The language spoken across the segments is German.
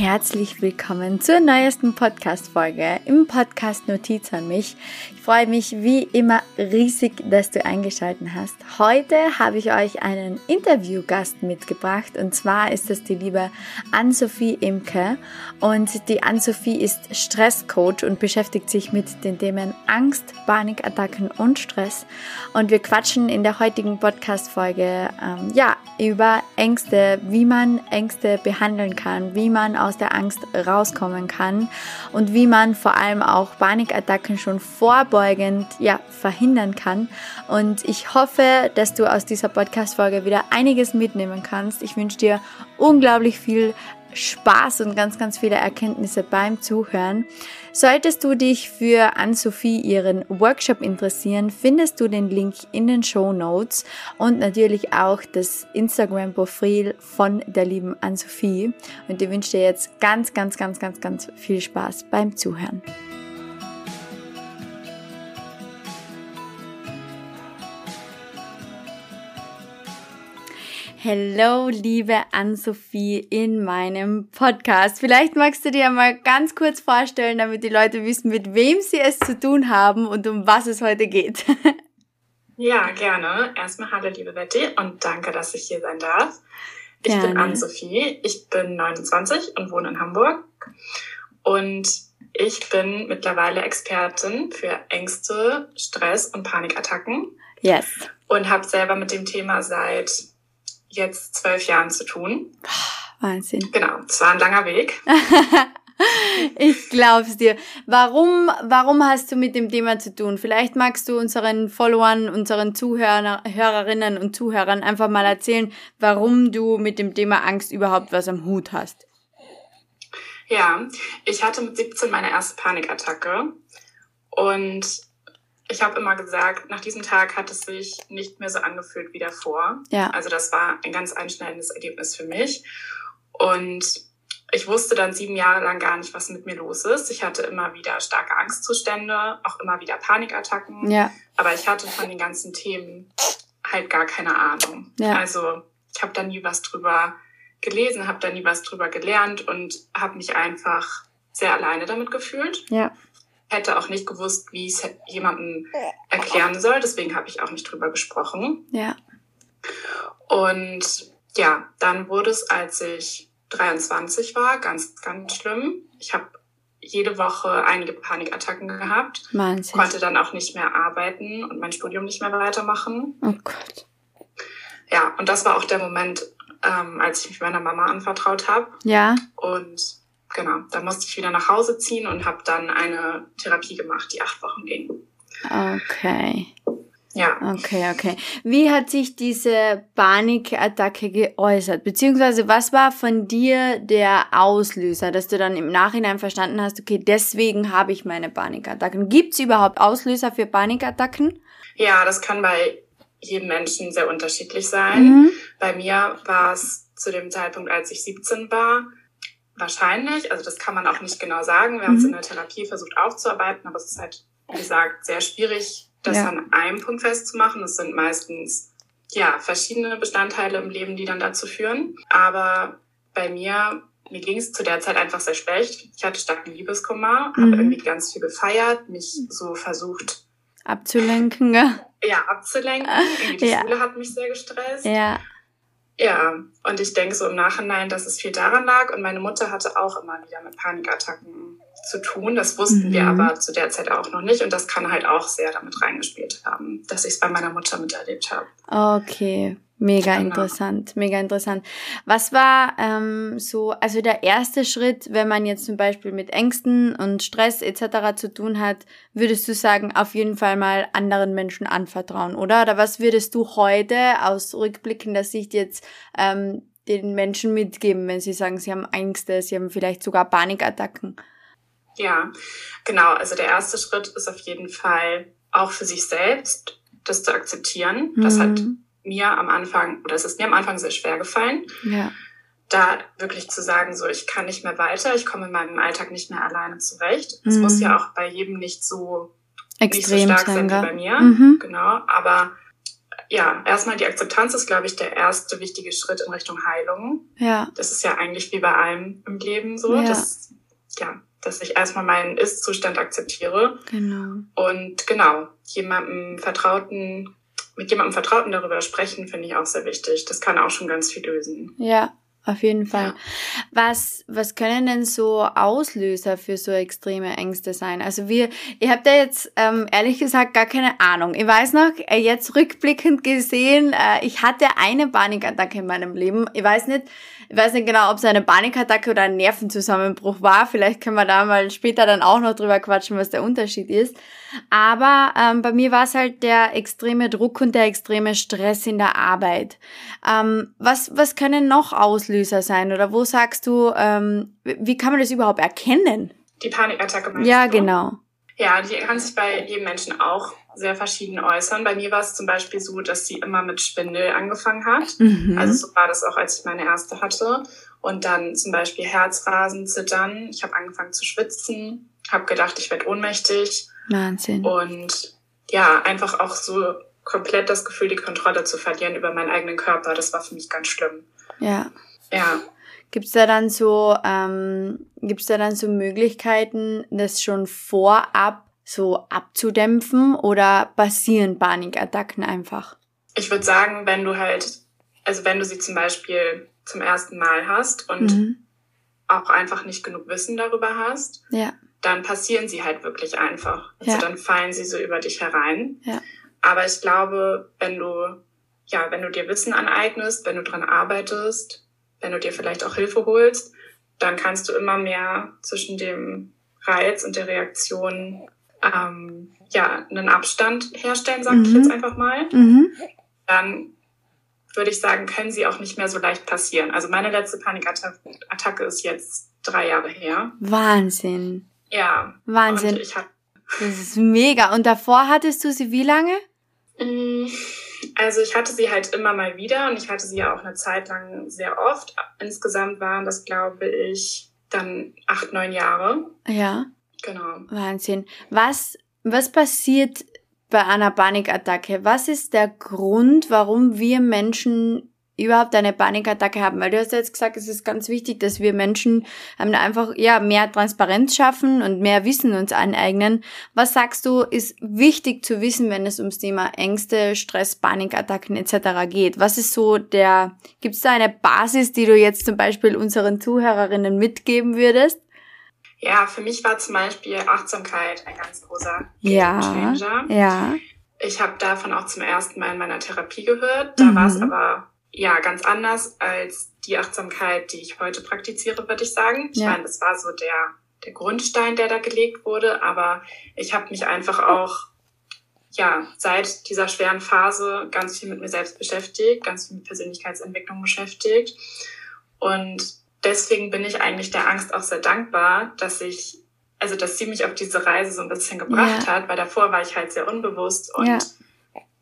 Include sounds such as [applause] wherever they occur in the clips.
Herzlich willkommen zur neuesten Podcast-Folge im Podcast Notiz an mich. Ich freue mich wie immer riesig, dass du eingeschaltet hast. Heute habe ich euch einen Interviewgast mitgebracht und zwar ist es die liebe Ann-Sophie Imke und die Ann-Sophie ist Stresscoach und beschäftigt sich mit den Themen Angst, Panikattacken und Stress und wir quatschen in der heutigen Podcast-Folge ähm, ja, über Ängste, wie man Ängste behandeln kann, wie man aus der Angst rauskommen kann und wie man vor allem auch Panikattacken schon vorbeugend ja, verhindern kann. Und ich hoffe, dass du aus dieser Podcast-Folge wieder einiges mitnehmen kannst. Ich wünsche dir unglaublich viel Spaß und ganz, ganz viele Erkenntnisse beim Zuhören. Solltest du dich für Ann-Sophie ihren Workshop interessieren, findest du den Link in den Show Notes und natürlich auch das Instagram-Profil von der lieben Ann-Sophie. Und ich wünsche dir jetzt ganz, ganz, ganz, ganz, ganz viel Spaß beim Zuhören. Hello, liebe Ann-Sophie in meinem Podcast. Vielleicht magst du dir mal ganz kurz vorstellen, damit die Leute wissen, mit wem sie es zu tun haben und um was es heute geht. [laughs] ja, gerne. Erstmal hallo, liebe Betty und danke, dass ich hier sein darf. Ich gerne. bin Ann-Sophie, ich bin 29 und wohne in Hamburg und ich bin mittlerweile Expertin für Ängste, Stress und Panikattacken. Yes. Und habe selber mit dem Thema seit jetzt zwölf Jahren zu tun. Wahnsinn. Genau, es war ein langer Weg. [laughs] ich glaub's dir. Warum, warum hast du mit dem Thema zu tun? Vielleicht magst du unseren Followern, unseren Zuhörerinnen und Zuhörern einfach mal erzählen, warum du mit dem Thema Angst überhaupt was am Hut hast. Ja, ich hatte mit 17 meine erste Panikattacke und ich habe immer gesagt, nach diesem Tag hat es sich nicht mehr so angefühlt wie davor. Ja. Also das war ein ganz einschneidendes Erlebnis für mich. Und ich wusste dann sieben Jahre lang gar nicht, was mit mir los ist. Ich hatte immer wieder starke Angstzustände, auch immer wieder Panikattacken. Ja. Aber ich hatte von den ganzen Themen halt gar keine Ahnung. Ja. Also ich habe da nie was drüber gelesen, habe da nie was drüber gelernt und habe mich einfach sehr alleine damit gefühlt. Ja hätte auch nicht gewusst, wie ich es jemandem erklären soll. Deswegen habe ich auch nicht drüber gesprochen. Ja. Und ja, dann wurde es, als ich 23 war, ganz, ganz schlimm. Ich habe jede Woche einige Panikattacken gehabt. Wahnsinn. Konnte dann auch nicht mehr arbeiten und mein Studium nicht mehr weitermachen. Oh Gott. Ja, und das war auch der Moment, ähm, als ich mich meiner Mama anvertraut habe. Ja. Und genau, da musste ich wieder nach Hause ziehen und habe dann eine Therapie gemacht, die acht Wochen ging. Okay. Ja. Okay, okay. Wie hat sich diese Panikattacke geäußert? Beziehungsweise was war von dir der Auslöser, dass du dann im Nachhinein verstanden hast, okay, deswegen habe ich meine Panikattacken. Gibt es überhaupt Auslöser für Panikattacken? Ja, das kann bei jedem Menschen sehr unterschiedlich sein. Mhm. Bei mir war es zu dem Zeitpunkt, als ich 17 war, Wahrscheinlich, also das kann man auch nicht genau sagen. Wir haben es in mhm. der Therapie versucht aufzuarbeiten, aber es ist halt, wie gesagt, sehr schwierig, das ja. an einem Punkt festzumachen. Es sind meistens ja verschiedene Bestandteile im Leben, die dann dazu führen. Aber bei mir, mir ging es zu der Zeit einfach sehr schlecht. Ich hatte starken Liebeskummer, mhm. habe irgendwie ganz viel gefeiert, mich so versucht abzulenken. Ja, ja abzulenken. Irgendwie die ja. Schule hat mich sehr gestresst. Ja. Ja, und ich denke so im Nachhinein, dass es viel daran lag. Und meine Mutter hatte auch immer wieder mit Panikattacken zu tun. Das wussten mhm. wir aber zu der Zeit auch noch nicht. Und das kann halt auch sehr damit reingespielt haben, dass ich es bei meiner Mutter miterlebt habe. Okay. Mega genau. interessant, mega interessant. Was war ähm, so, also der erste Schritt, wenn man jetzt zum Beispiel mit Ängsten und Stress etc. zu tun hat, würdest du sagen, auf jeden Fall mal anderen Menschen anvertrauen, oder? Oder was würdest du heute aus rückblickender Sicht jetzt ähm, den Menschen mitgeben, wenn sie sagen, sie haben Ängste, sie haben vielleicht sogar Panikattacken? Ja, genau. Also der erste Schritt ist auf jeden Fall auch für sich selbst, das zu akzeptieren, mhm. dass halt mir am Anfang, oder es ist mir am Anfang sehr schwer gefallen, ja. da wirklich zu sagen, so, ich kann nicht mehr weiter, ich komme in meinem Alltag nicht mehr alleine zurecht. Es mhm. muss ja auch bei jedem nicht so, Extrem nicht so stark sein wie bei mir, mhm. genau, aber ja, erstmal die Akzeptanz ist, glaube ich, der erste wichtige Schritt in Richtung Heilung. Ja. Das ist ja eigentlich wie bei allem im Leben so, ja. dass, ja, dass ich erstmal meinen Ist-Zustand akzeptiere. Genau. Und genau, jemandem Vertrauten, mit jemandem Vertrauten darüber sprechen, finde ich auch sehr wichtig. Das kann auch schon ganz viel lösen. Ja, auf jeden Fall. Ja. Was, was können denn so Auslöser für so extreme Ängste sein? Also wir, ihr habt ja jetzt ähm, ehrlich gesagt gar keine Ahnung. Ich weiß noch, äh, jetzt rückblickend gesehen, äh, ich hatte eine Panikattacke in meinem Leben. Ich weiß nicht, ich weiß nicht genau, ob es eine Panikattacke oder ein Nervenzusammenbruch war. Vielleicht können wir da mal später dann auch noch drüber quatschen, was der Unterschied ist. Aber ähm, bei mir war es halt der extreme Druck und der extreme Stress in der Arbeit. Ähm, was, was können noch Auslöser sein? Oder wo sagst du, ähm, wie kann man das überhaupt erkennen? Die Panikattacke meinst Ja, du? genau. Ja, die kann sich bei jedem Menschen auch sehr verschieden äußern. Bei mir war es zum Beispiel so, dass sie immer mit Schwindel angefangen hat. Mhm. Also so war das auch, als ich meine erste hatte. Und dann zum Beispiel Herzrasen, Zittern. Ich habe angefangen zu schwitzen, habe gedacht, ich werde ohnmächtig. Wahnsinn. Und ja, einfach auch so komplett das Gefühl, die Kontrolle zu verlieren über meinen eigenen Körper. Das war für mich ganz schlimm. Ja. Ja. Gibt's da dann so, ähm, gibt's da dann so Möglichkeiten, das schon vorab so abzudämpfen oder passieren Panikattacken einfach? Ich würde sagen, wenn du halt, also wenn du sie zum Beispiel zum ersten Mal hast und mhm. auch einfach nicht genug Wissen darüber hast, ja. Dann passieren sie halt wirklich einfach. Also ja. dann fallen sie so über dich herein. Ja. Aber ich glaube, wenn du, ja, wenn du dir Wissen aneignest, wenn du dran arbeitest, wenn du dir vielleicht auch Hilfe holst, dann kannst du immer mehr zwischen dem Reiz und der Reaktion ähm, ja einen Abstand herstellen, sage mhm. ich jetzt einfach mal. Mhm. Dann würde ich sagen, können sie auch nicht mehr so leicht passieren. Also meine letzte Panikattacke ist jetzt drei Jahre her. Wahnsinn. Ja. Wahnsinn. das ist mega. Und davor hattest du sie wie lange? Mm, also ich hatte sie halt immer mal wieder und ich hatte sie ja auch eine Zeit lang sehr oft. Insgesamt waren das, glaube ich, dann acht, neun Jahre. Ja. Genau. Wahnsinn. Was, was passiert bei einer Panikattacke? Was ist der Grund, warum wir Menschen überhaupt eine Panikattacke haben? Weil du hast ja jetzt gesagt, es ist ganz wichtig, dass wir Menschen ähm, einfach ja mehr Transparenz schaffen und mehr Wissen uns aneignen. Was sagst du, ist wichtig zu wissen, wenn es ums Thema Ängste, Stress, Panikattacken etc. geht? Was ist so der, gibt es da eine Basis, die du jetzt zum Beispiel unseren Zuhörerinnen mitgeben würdest? Ja, für mich war zum Beispiel Achtsamkeit ein ganz großer ja, Changer. Ja. Ich habe davon auch zum ersten Mal in meiner Therapie gehört. Da mhm. war es aber ja, ganz anders als die Achtsamkeit, die ich heute praktiziere, würde ich sagen. Ich ja. meine, das war so der, der Grundstein, der da gelegt wurde, aber ich habe mich einfach auch ja, seit dieser schweren Phase ganz viel mit mir selbst beschäftigt, ganz viel mit Persönlichkeitsentwicklung beschäftigt. Und deswegen bin ich eigentlich der Angst auch sehr dankbar, dass ich, also dass sie mich auf diese Reise so ein bisschen gebracht ja. hat, weil davor war ich halt sehr unbewusst und ja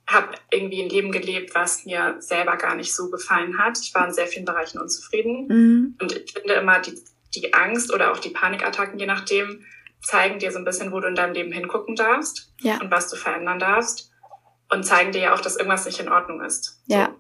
habe irgendwie ein Leben gelebt, was mir selber gar nicht so gefallen hat. Ich war in sehr vielen Bereichen unzufrieden. Mhm. Und ich finde immer, die, die Angst oder auch die Panikattacken, je nachdem, zeigen dir so ein bisschen, wo du in deinem Leben hingucken darfst ja. und was du verändern darfst. Und zeigen dir ja auch, dass irgendwas nicht in Ordnung ist. Ja.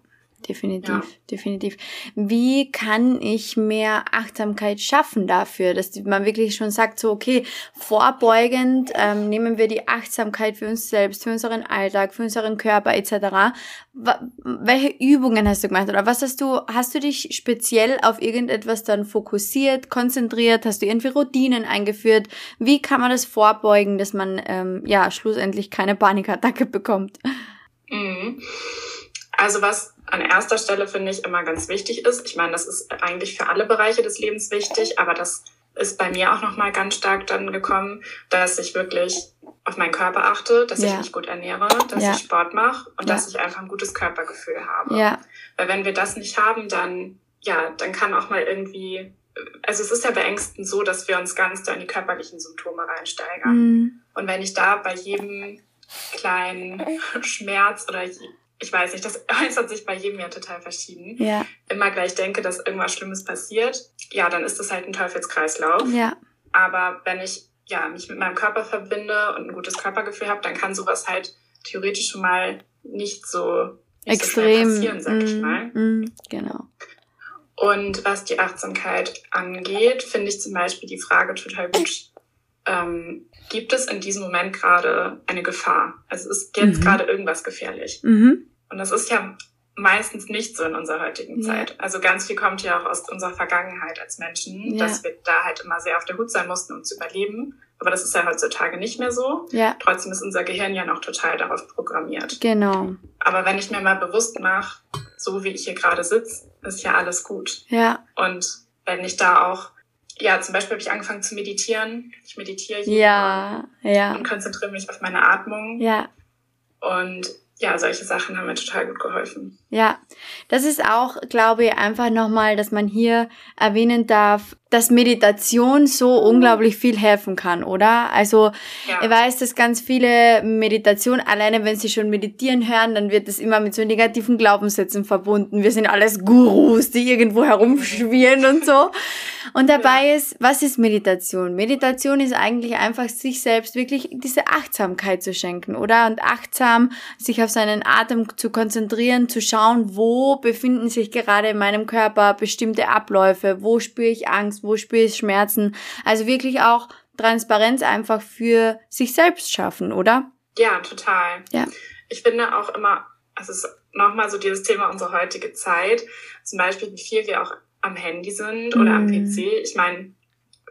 Definitiv, ja. definitiv. Wie kann ich mehr Achtsamkeit schaffen dafür, dass man wirklich schon sagt, so okay, vorbeugend ähm, nehmen wir die Achtsamkeit für uns selbst, für unseren Alltag, für unseren Körper etc. Welche Übungen hast du gemacht oder was hast du, hast du dich speziell auf irgendetwas dann fokussiert, konzentriert, hast du irgendwie Routinen eingeführt? Wie kann man das vorbeugen, dass man ähm, ja schlussendlich keine Panikattacke bekommt? Mhm. Also was an erster Stelle finde ich immer ganz wichtig ist, ich meine, das ist eigentlich für alle Bereiche des Lebens wichtig, aber das ist bei mir auch nochmal ganz stark dann gekommen, dass ich wirklich auf meinen Körper achte, dass ja. ich mich gut ernähre, dass ja. ich Sport mache und ja. dass ich einfach ein gutes Körpergefühl habe. Ja. Weil wenn wir das nicht haben, dann, ja, dann kann auch mal irgendwie, also es ist ja beängstend so, dass wir uns ganz da in die körperlichen Symptome reinsteigern. Mhm. Und wenn ich da bei jedem kleinen [laughs] Schmerz oder ich weiß nicht, das [laughs] äußert sich bei jedem ja total verschieden. Ja. Immer gleich denke, dass irgendwas Schlimmes passiert, ja, dann ist das halt ein Teufelskreislauf. Ja. Aber wenn ich ja mich mit meinem Körper verbinde und ein gutes Körpergefühl habe, dann kann sowas halt theoretisch schon mal nicht so nicht Extrem. so passieren, sag mm, ich mal. Mm, genau. Und was die Achtsamkeit angeht, finde ich zum Beispiel die Frage total gut. Ähm, gibt es in diesem Moment gerade eine Gefahr? Also ist jetzt mhm. gerade irgendwas gefährlich? Mhm. Und das ist ja meistens nicht so in unserer heutigen ja. Zeit. Also ganz viel kommt ja auch aus unserer Vergangenheit als Menschen, ja. dass wir da halt immer sehr auf der Hut sein mussten, um zu überleben. Aber das ist ja heutzutage nicht mehr so. Ja. Trotzdem ist unser Gehirn ja noch total darauf programmiert. Genau. Aber wenn ich mir mal bewusst mache, so wie ich hier gerade sitze, ist ja alles gut. Ja. Und wenn ich da auch, ja, zum Beispiel habe ich angefangen zu meditieren. Ich meditiere jeden ja, ja. und konzentriere mich auf meine Atmung. Ja. Und ja, solche Sachen haben mir total gut geholfen. Ja, das ist auch, glaube ich, einfach nochmal, dass man hier erwähnen darf, dass Meditation so unglaublich viel helfen kann, oder? Also ja. ich weiß, dass ganz viele Meditation, alleine wenn sie schon meditieren hören, dann wird das immer mit so negativen Glaubenssätzen verbunden. Wir sind alles Gurus, die irgendwo herumschwirren und so. Und dabei ja. ist, was ist Meditation? Meditation ist eigentlich einfach sich selbst wirklich diese Achtsamkeit zu schenken, oder? Und achtsam sich auf seinen Atem zu konzentrieren, zu schauen, wo befinden sich gerade in meinem Körper bestimmte Abläufe, wo spüre ich Angst, wo spüre ich Schmerzen. Also wirklich auch Transparenz einfach für sich selbst schaffen, oder? Ja, total. Ja. Ich finde auch immer, es ist nochmal so dieses Thema unserer heutige Zeit, zum Beispiel, wie viel wir auch am Handy sind oder mm. am PC. Ich meine,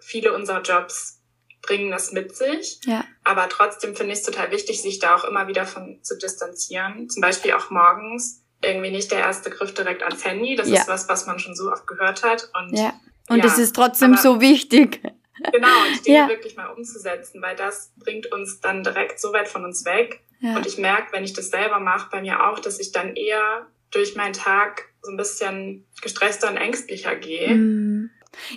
viele unserer Jobs bringen das mit sich. Ja. Aber trotzdem finde ich es total wichtig, sich da auch immer wieder von zu distanzieren. Zum Beispiel auch morgens irgendwie nicht der erste Griff direkt ans Handy. Das ja. ist was, was man schon so oft gehört hat. Und ja. Und ja, das ist trotzdem so wichtig. Genau, die [laughs] Dinge ja. wirklich mal umzusetzen, weil das bringt uns dann direkt so weit von uns weg. Und ich merke, wenn ich das selber mache, bei mir auch, dass ich dann eher durch meinen Tag so ein bisschen gestresster und ängstlicher gehe. Mhm.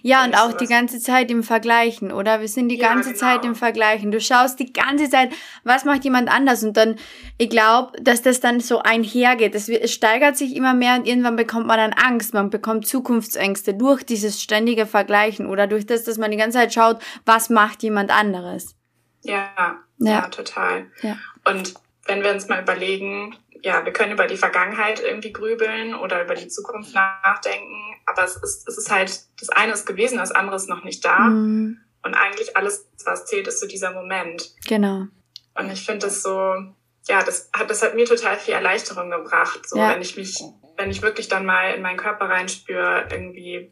Ja, und auch die ganze Zeit im Vergleichen, oder? Wir sind die ja, ganze genau. Zeit im Vergleichen. Du schaust die ganze Zeit, was macht jemand anders? Und dann, ich glaube, dass das dann so einhergeht. Es, es steigert sich immer mehr und irgendwann bekommt man dann Angst. Man bekommt Zukunftsängste durch dieses ständige Vergleichen oder durch das, dass man die ganze Zeit schaut, was macht jemand anderes. Ja, ja, ja total. Ja. Und wenn wir uns mal überlegen, ja, wir können über die Vergangenheit irgendwie grübeln oder über die Zukunft nachdenken, aber es ist, es ist halt, das eine ist gewesen, das andere ist noch nicht da. Mhm. Und eigentlich alles, was zählt, ist so dieser Moment. Genau. Und ich finde das so, ja, das hat, das hat mir total viel Erleichterung gebracht. So, ja. wenn ich mich, wenn ich wirklich dann mal in meinen Körper reinspüre, irgendwie,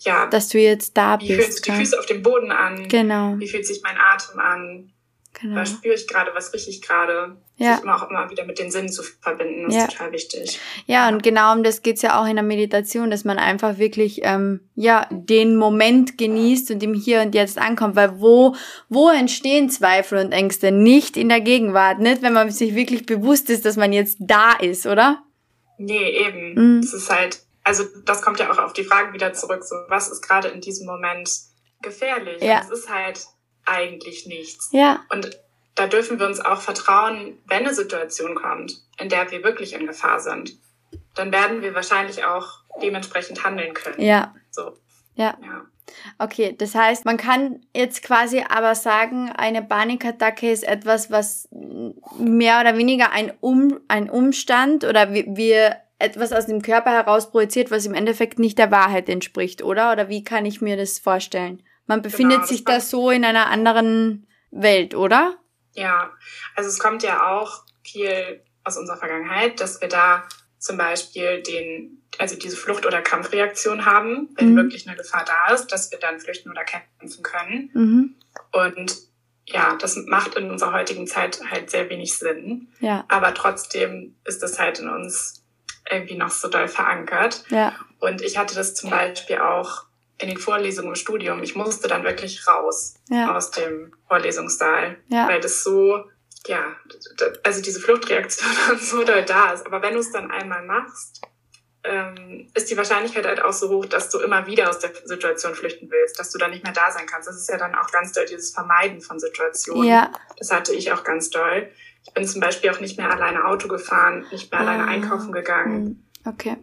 ja. Dass du jetzt da wie bist. Wie fühlen sich die Füße auf dem Boden an? Genau. Wie fühlt sich mein Atem an? Genau. Was spüre ich gerade, was rieche ich gerade? Ja. Sich immer auch immer wieder mit den Sinnen zu verbinden, ist ja. total wichtig. Ja, und genau um das geht's ja auch in der Meditation, dass man einfach wirklich ähm, ja den Moment genießt und im Hier und Jetzt ankommt. Weil wo, wo entstehen Zweifel und Ängste? Nicht in der Gegenwart, nicht wenn man sich wirklich bewusst ist, dass man jetzt da ist, oder? Nee, eben. Mhm. Das ist halt, also das kommt ja auch auf die Frage wieder zurück, so was ist gerade in diesem Moment gefährlich? Ja. Es ist halt eigentlich nichts. Ja. Und da dürfen wir uns auch vertrauen, wenn eine Situation kommt, in der wir wirklich in Gefahr sind, dann werden wir wahrscheinlich auch dementsprechend handeln können. Ja. So. Ja. ja. Okay, das heißt, man kann jetzt quasi aber sagen, eine Panikattacke ist etwas, was mehr oder weniger ein, um, ein Umstand oder wir, wir etwas aus dem Körper heraus projiziert, was im Endeffekt nicht der Wahrheit entspricht, oder? Oder wie kann ich mir das vorstellen? Man befindet genau, sich da so in einer anderen Welt, oder? Ja, also es kommt ja auch viel aus unserer Vergangenheit, dass wir da zum Beispiel den, also diese Flucht- oder Kampfreaktion haben, wenn mhm. wirklich eine Gefahr da ist, dass wir dann flüchten oder kämpfen können. Mhm. Und ja, das macht in unserer heutigen Zeit halt sehr wenig Sinn. Ja. Aber trotzdem ist das halt in uns irgendwie noch so doll verankert. Ja. Und ich hatte das zum Beispiel auch in den Vorlesungen im Studium. Ich musste dann wirklich raus ja. aus dem Vorlesungssaal, ja. weil das so, ja, also diese Fluchtreaktion [laughs] dann so doll da ist. Aber wenn du es dann einmal machst, ähm, ist die Wahrscheinlichkeit halt auch so hoch, dass du immer wieder aus der Situation flüchten willst, dass du dann nicht mehr da sein kannst. Das ist ja dann auch ganz doll dieses Vermeiden von Situationen. Ja. Das hatte ich auch ganz doll. Ich bin zum Beispiel auch nicht mehr alleine Auto gefahren, nicht mehr ah. alleine einkaufen gegangen. Hm. Okay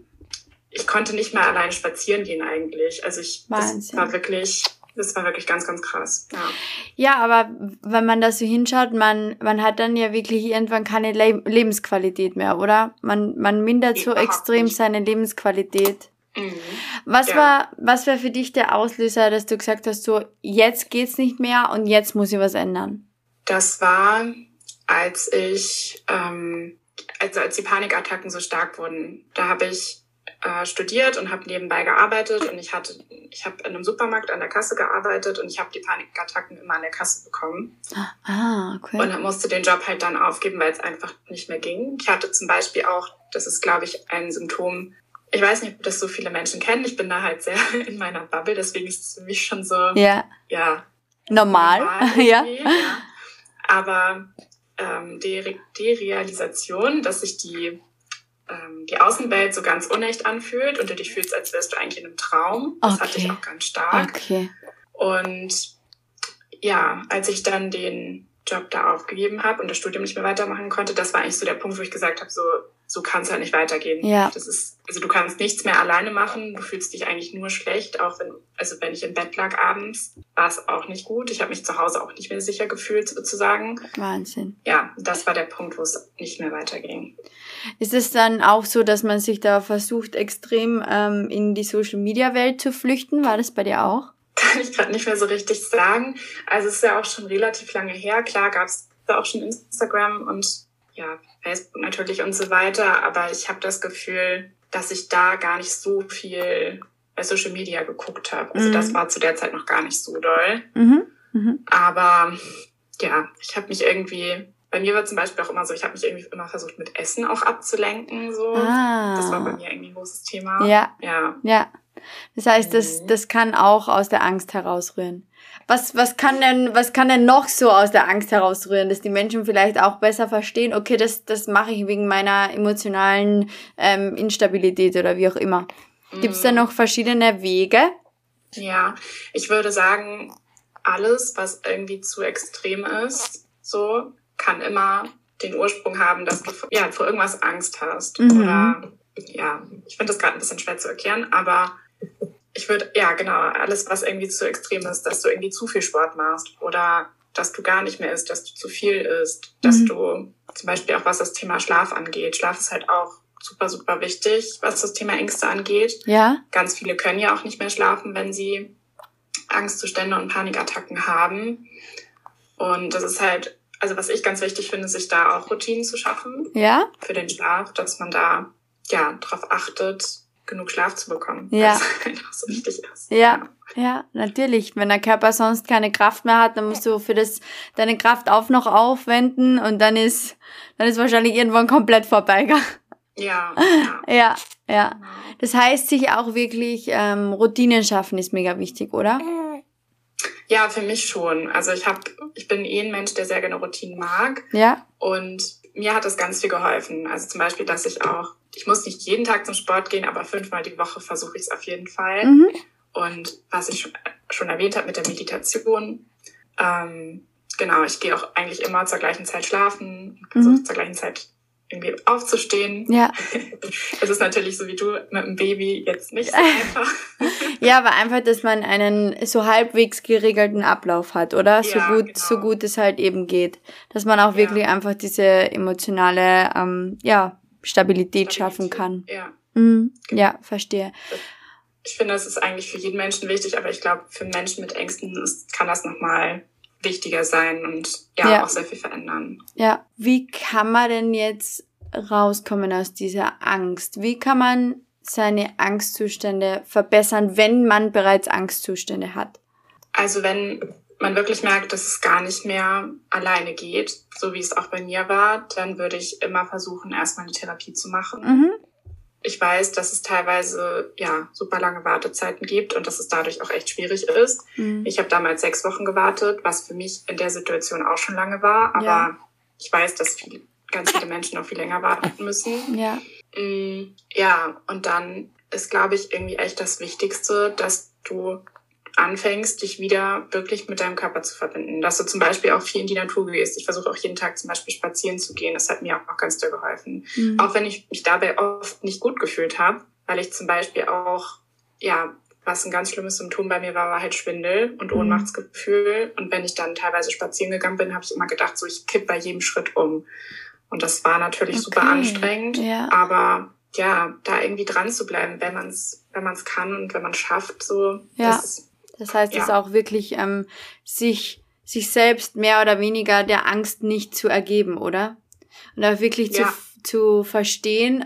ich konnte nicht mehr alleine spazieren gehen eigentlich. Also ich das war wirklich, das war wirklich ganz, ganz krass. Ja. ja, aber wenn man da so hinschaut, man, man hat dann ja wirklich irgendwann keine Le Lebensqualität mehr, oder? Man, man mindert so extrem nicht. seine Lebensqualität. Mhm. Was ja. war, was war für dich der Auslöser, dass du gesagt hast, so, jetzt geht's nicht mehr und jetzt muss ich was ändern? Das war, als ich, ähm, also als die Panikattacken so stark wurden. Da habe ich äh, studiert und habe nebenbei gearbeitet und ich hatte, ich habe in einem Supermarkt an der Kasse gearbeitet und ich habe die Panikattacken immer an der Kasse bekommen. Ah, okay. Und musste den Job halt dann aufgeben, weil es einfach nicht mehr ging. Ich hatte zum Beispiel auch, das ist glaube ich ein Symptom, ich weiß nicht, ob das so viele Menschen kennen. Ich bin da halt sehr [laughs] in meiner Bubble, deswegen ist es für mich schon so, ja, ja normal, normal [laughs] ja. ja. Aber ähm, die, die Realisation, dass sich die ähm, die Außenwelt so ganz unecht anfühlt und du dich fühlst, als wärst du eigentlich in einem Traum. Das okay. hatte ich auch ganz stark. Okay. Und ja, als ich dann den Job da aufgegeben habe und das Studium nicht mehr weitermachen konnte, das war eigentlich so der Punkt, wo ich gesagt habe, so so kann es halt nicht weitergehen. Ja. Das ist, also du kannst nichts mehr alleine machen, du fühlst dich eigentlich nur schlecht, auch wenn, also wenn ich im Bett lag abends, war es auch nicht gut. Ich habe mich zu Hause auch nicht mehr sicher gefühlt, sozusagen. Wahnsinn. Ja, das war der Punkt, wo es nicht mehr weiterging. Ist es dann auch so, dass man sich da versucht, extrem ähm, in die Social-Media-Welt zu flüchten? War das bei dir auch? [laughs] Kann ich gerade nicht mehr so richtig sagen. Also es ist ja auch schon relativ lange her. Klar gab es da auch schon Instagram und ja, Facebook natürlich und so weiter. Aber ich habe das Gefühl, dass ich da gar nicht so viel bei Social Media geguckt habe. Also mhm. das war zu der Zeit noch gar nicht so doll. Mhm. Mhm. Aber ja, ich habe mich irgendwie, bei mir war zum Beispiel auch immer so, ich habe mich irgendwie immer versucht, mit Essen auch abzulenken. So. Ah. Das war bei mir irgendwie ein großes Thema. Ja. Ja. ja. Das heißt, das, mhm. das kann auch aus der Angst herausrühren. Was, was kann denn, was kann denn noch so aus der Angst herausrühren, dass die Menschen vielleicht auch besser verstehen, okay, das, das mache ich wegen meiner emotionalen ähm, Instabilität oder wie auch immer. Gibt es da mhm. noch verschiedene Wege? Ja, ich würde sagen, alles, was irgendwie zu extrem ist, so, kann immer den Ursprung haben, dass du ja, vor irgendwas Angst hast. Mhm. Oder ja, ich finde das gerade ein bisschen schwer zu erklären, aber ich würde, ja, genau, alles, was irgendwie zu extrem ist, dass du irgendwie zu viel Sport machst oder dass du gar nicht mehr isst, dass du zu viel isst, dass mhm. du zum Beispiel auch was das Thema Schlaf angeht. Schlaf ist halt auch super, super wichtig, was das Thema Ängste angeht. Ja. Ganz viele können ja auch nicht mehr schlafen, wenn sie Angstzustände und Panikattacken haben. Und das ist halt, also was ich ganz wichtig finde, sich da auch Routinen zu schaffen. Ja. Für den Schlaf, dass man da, ja, drauf achtet, genug Schlaf zu bekommen. Ja. Was [laughs] einfach so wichtig ist. Ja. Ja, natürlich. Wenn der Körper sonst keine Kraft mehr hat, dann musst du für das deine Kraft auch noch aufwenden und dann ist dann ist wahrscheinlich irgendwann komplett vorbei. Ja. Ja. [laughs] ja, ja. Das heißt, sich auch wirklich ähm, Routinen schaffen ist mega wichtig, oder? Ja, für mich schon. Also ich habe, ich bin eh ein Mensch, der sehr gerne Routinen mag. Ja. Und mir hat das ganz viel geholfen. Also zum Beispiel, dass ich auch ich muss nicht jeden Tag zum Sport gehen, aber fünfmal die Woche versuche ich es auf jeden Fall. Mhm. Und was ich schon erwähnt habe mit der Meditation, ähm, genau, ich gehe auch eigentlich immer zur gleichen Zeit schlafen, versuche mhm. zur gleichen Zeit irgendwie aufzustehen. Ja. [laughs] Das ist natürlich so wie du mit einem Baby jetzt nicht so einfach. [laughs] ja, aber einfach, dass man einen so halbwegs geregelten Ablauf hat, oder? So ja, gut, genau. so gut es halt eben geht. Dass man auch ja. wirklich einfach diese emotionale, ähm, ja, Stabilität, Stabilität schaffen kann. Ja. Mhm. Genau. Ja, verstehe. Ich finde, das ist eigentlich für jeden Menschen wichtig, aber ich glaube, für Menschen mit Ängsten ist, kann das nochmal wichtiger sein und ja, ja, auch sehr viel verändern. Ja, wie kann man denn jetzt rauskommen aus dieser Angst? Wie kann man seine Angstzustände verbessern, wenn man bereits Angstzustände hat? Also wenn man wirklich merkt, dass es gar nicht mehr alleine geht, so wie es auch bei mir war, dann würde ich immer versuchen, erstmal eine Therapie zu machen. Mhm. Ich weiß, dass es teilweise ja super lange Wartezeiten gibt und dass es dadurch auch echt schwierig ist. Mhm. Ich habe damals sechs Wochen gewartet, was für mich in der Situation auch schon lange war, aber ja. ich weiß, dass viele, ganz viele Menschen noch viel länger warten müssen. Ja. Mm, ja, und dann ist, glaube ich, irgendwie echt das Wichtigste, dass du anfängst, dich wieder wirklich mit deinem Körper zu verbinden. Dass du zum Beispiel auch viel in die Natur gehst. Ich versuche auch jeden Tag zum Beispiel spazieren zu gehen. Das hat mir auch ganz doll geholfen. Mhm. Auch wenn ich mich dabei oft nicht gut gefühlt habe, weil ich zum Beispiel auch, ja, was ein ganz schlimmes Symptom bei mir war, war halt Schwindel und mhm. Ohnmachtsgefühl. Und wenn ich dann teilweise spazieren gegangen bin, habe ich immer gedacht, so ich kipp bei jedem Schritt um. Und das war natürlich okay. super anstrengend. Ja. Aber ja, da irgendwie dran zu bleiben, wenn man es wenn man's kann und wenn man es schafft, so. Ja. Das, das heißt, ja. es auch wirklich ähm, sich sich selbst mehr oder weniger der Angst nicht zu ergeben, oder? Und auch wirklich ja. zu, zu verstehen,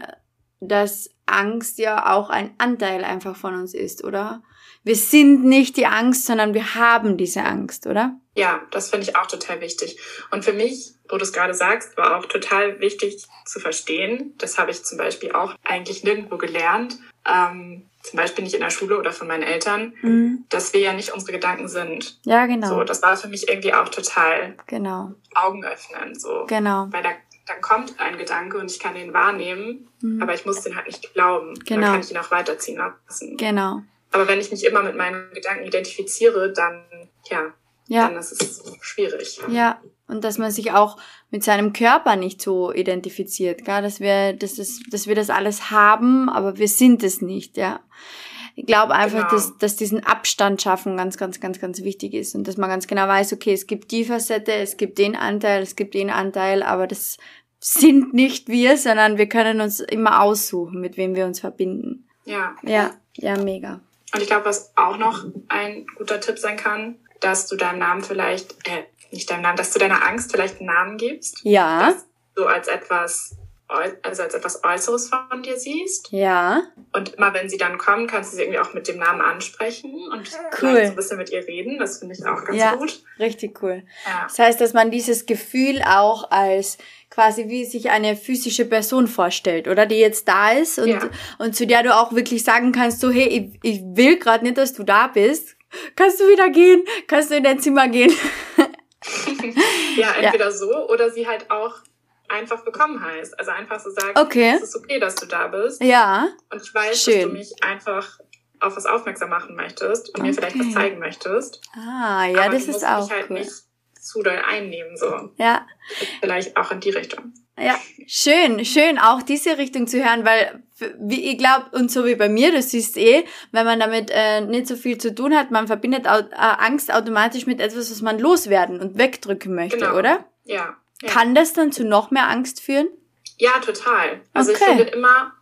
dass Angst ja auch ein Anteil einfach von uns ist, oder? Wir sind nicht die Angst, sondern wir haben diese Angst, oder? Ja, das finde ich auch total wichtig. Und für mich, wo du es gerade sagst, war auch total wichtig zu verstehen. Das habe ich zum Beispiel auch eigentlich nirgendwo gelernt. Ähm, zum Beispiel nicht in der Schule oder von meinen Eltern, mhm. dass wir ja nicht unsere Gedanken sind. Ja, genau. So, das war für mich irgendwie auch total genau. Augen öffnen. So. Genau. Weil da, dann kommt ein Gedanke und ich kann den wahrnehmen, mhm. aber ich muss den halt nicht glauben. Genau. Dann kann ich ihn auch weiterziehen lassen. Genau. Aber wenn ich mich immer mit meinen Gedanken identifiziere, dann, ja, ja. dann ist es schwierig. Ja, und dass man sich auch mit seinem Körper nicht so identifiziert, gell? dass wir, dass, das, dass wir das alles haben, aber wir sind es nicht, ja. Ich glaube einfach, genau. dass, dass diesen Abstand schaffen ganz, ganz, ganz, ganz wichtig ist und dass man ganz genau weiß, okay, es gibt die Facette, es gibt den Anteil, es gibt den Anteil, aber das sind nicht wir, sondern wir können uns immer aussuchen, mit wem wir uns verbinden. Ja. Ja, ja, mega. Und ich glaube, was auch noch ein guter Tipp sein kann, dass du deinem Namen vielleicht, äh, nicht deinem Namen, dass du deiner Angst vielleicht einen Namen gibst. Ja. Dass du als etwas, also als etwas Äußeres von dir siehst. Ja. Und immer wenn sie dann kommen, kannst du sie irgendwie auch mit dem Namen ansprechen und cool. so ein bisschen mit ihr reden. Das finde ich auch ganz ja, gut. Richtig cool. Ja. Das heißt, dass man dieses Gefühl auch als quasi wie sich eine physische Person vorstellt, oder die jetzt da ist und, ja. und zu der du auch wirklich sagen kannst, so hey, ich, ich will gerade nicht, dass du da bist. Kannst du wieder gehen? Kannst du in dein Zimmer gehen? [laughs] ja, entweder ja. so oder sie halt auch einfach willkommen heißt. Also einfach so sagen, okay. es ist okay, dass du da bist. Ja. Und ich weiß, Schön. dass du mich einfach auf was aufmerksam machen möchtest und okay. mir vielleicht was zeigen möchtest. Ah, ja, Aber das ist auch mich halt cool. nicht zu doll einnehmen, so. Ja. Vielleicht auch in die Richtung. Ja, schön, schön auch diese Richtung zu hören, weil wie ich glaube und so wie bei mir, du siehst eh, wenn man damit äh, nicht so viel zu tun hat, man verbindet au äh, Angst automatisch mit etwas, was man loswerden und wegdrücken möchte, genau. oder? Ja, ja. Kann das dann zu noch mehr Angst führen? Ja, total. Also okay. ich finde immer,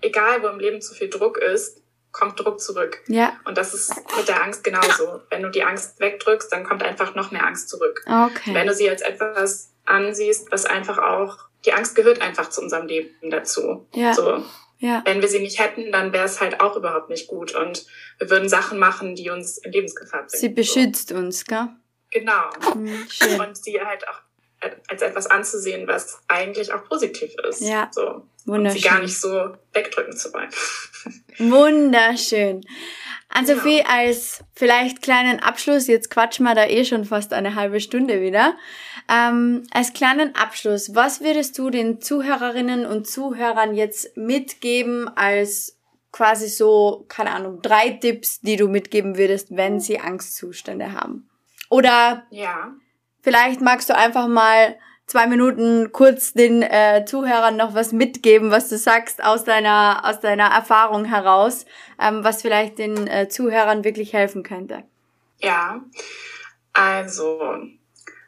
egal wo im Leben zu viel Druck ist, kommt Druck zurück. Ja. Und das ist mit der Angst genauso. Wenn du die Angst wegdrückst, dann kommt einfach noch mehr Angst zurück. Okay. Wenn du sie als etwas ansiehst, was einfach auch, die Angst gehört einfach zu unserem Leben dazu. Ja. So. Ja. Wenn wir sie nicht hätten, dann wäre es halt auch überhaupt nicht gut. Und wir würden Sachen machen, die uns in Lebensgefahr bringen. Sie beschützt so. uns, gell? Genau. Mhm. Und sie halt auch als etwas anzusehen, was eigentlich auch positiv ist. Ja. So. Wunderschön. Und sie gar nicht so wegdrücken zu wollen. [laughs] Wunderschön. An-Sophie, ja. als vielleicht kleinen Abschluss, jetzt quatschen wir da eh schon fast eine halbe Stunde wieder. Ähm, als kleinen Abschluss, was würdest du den Zuhörerinnen und Zuhörern jetzt mitgeben als quasi so, keine Ahnung, drei Tipps, die du mitgeben würdest, wenn sie Angstzustände haben? Oder ja. vielleicht magst du einfach mal zwei Minuten kurz den äh, Zuhörern noch was mitgeben, was du sagst aus deiner aus deiner Erfahrung heraus, ähm, was vielleicht den äh, Zuhörern wirklich helfen könnte. Ja, also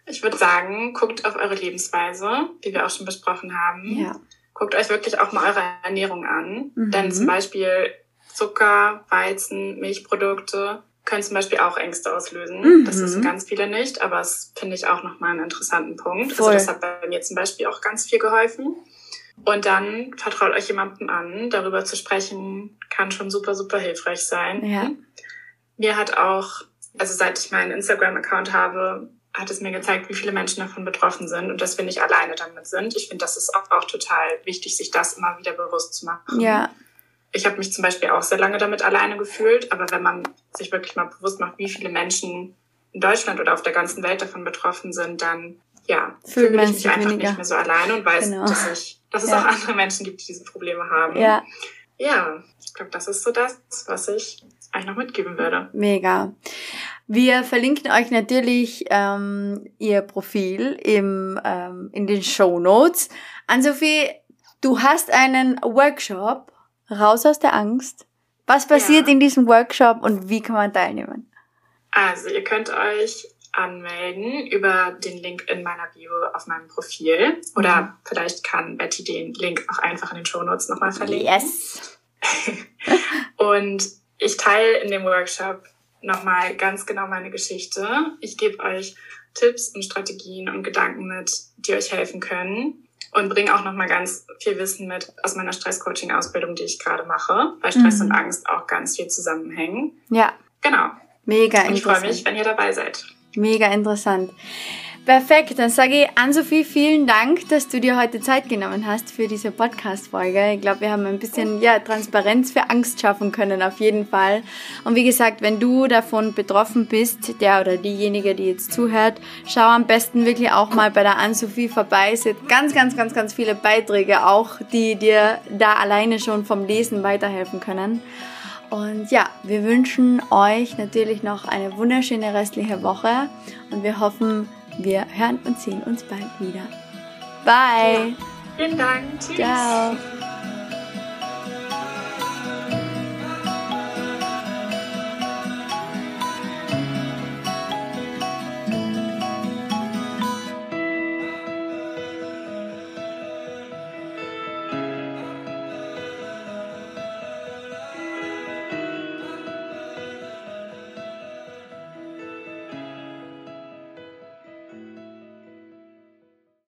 ich würde sagen, guckt auf eure Lebensweise, wie wir auch schon besprochen haben. Ja. Guckt euch wirklich auch mal eure Ernährung an, mhm. denn zum Beispiel Zucker, Weizen, Milchprodukte können zum Beispiel auch Ängste auslösen. Mhm. Das wissen ganz viele nicht, aber es finde ich auch nochmal einen interessanten Punkt. Also Voll. Also das hat bei mir zum Beispiel auch ganz viel geholfen. Und dann vertraut euch jemandem an, darüber zu sprechen, kann schon super, super hilfreich sein. Ja. Mir hat auch, also seit ich meinen Instagram-Account habe, hat es mir gezeigt, wie viele Menschen davon betroffen sind und dass wir nicht alleine damit sind. Ich finde, das ist auch, auch total wichtig, sich das immer wieder bewusst zu machen. Ja, ich habe mich zum Beispiel auch sehr lange damit alleine gefühlt, aber wenn man sich wirklich mal bewusst macht, wie viele Menschen in Deutschland oder auf der ganzen Welt davon betroffen sind, dann ja, fühle ich mich einfach weniger. nicht mehr so alleine und weiß, genau. dass, ich, dass es ja. auch andere Menschen gibt, die diese Probleme haben. Ja, ja ich glaube, das ist so das, was ich eigentlich noch mitgeben würde. Mega. Wir verlinken euch natürlich ähm, ihr Profil im, ähm, in den Show Notes. An Sophie, du hast einen Workshop Raus aus der Angst. Was passiert ja. in diesem Workshop und wie kann man teilnehmen? Also, ihr könnt euch anmelden über den Link in meiner Bio auf meinem Profil. Oder mhm. vielleicht kann Betty den Link auch einfach in den Show Notes nochmal verlinken. Yes. [laughs] und ich teile in dem Workshop nochmal ganz genau meine Geschichte. Ich gebe euch Tipps und Strategien und Gedanken mit, die euch helfen können. Und bringe auch nochmal ganz viel Wissen mit aus meiner Stresscoaching-Ausbildung, die ich gerade mache, weil Stress mhm. und Angst auch ganz viel zusammenhängen. Ja. Genau. Mega interessant. Ich freue mich, wenn ihr dabei seid. Mega interessant. Perfekt, dann sage ich Ann-Sophie vielen Dank, dass du dir heute Zeit genommen hast für diese Podcast-Folge. Ich glaube, wir haben ein bisschen ja, Transparenz für Angst schaffen können, auf jeden Fall. Und wie gesagt, wenn du davon betroffen bist, der oder diejenige, die jetzt zuhört, schau am besten wirklich auch mal bei der Ann-Sophie vorbei. Sie hat ganz, ganz, ganz, ganz viele Beiträge auch, die dir da alleine schon vom Lesen weiterhelfen können. Und ja, wir wünschen euch natürlich noch eine wunderschöne restliche Woche und wir hoffen, wir hören und sehen uns bald wieder. Bye. Ja. Vielen Dank. Tschüss. Ciao.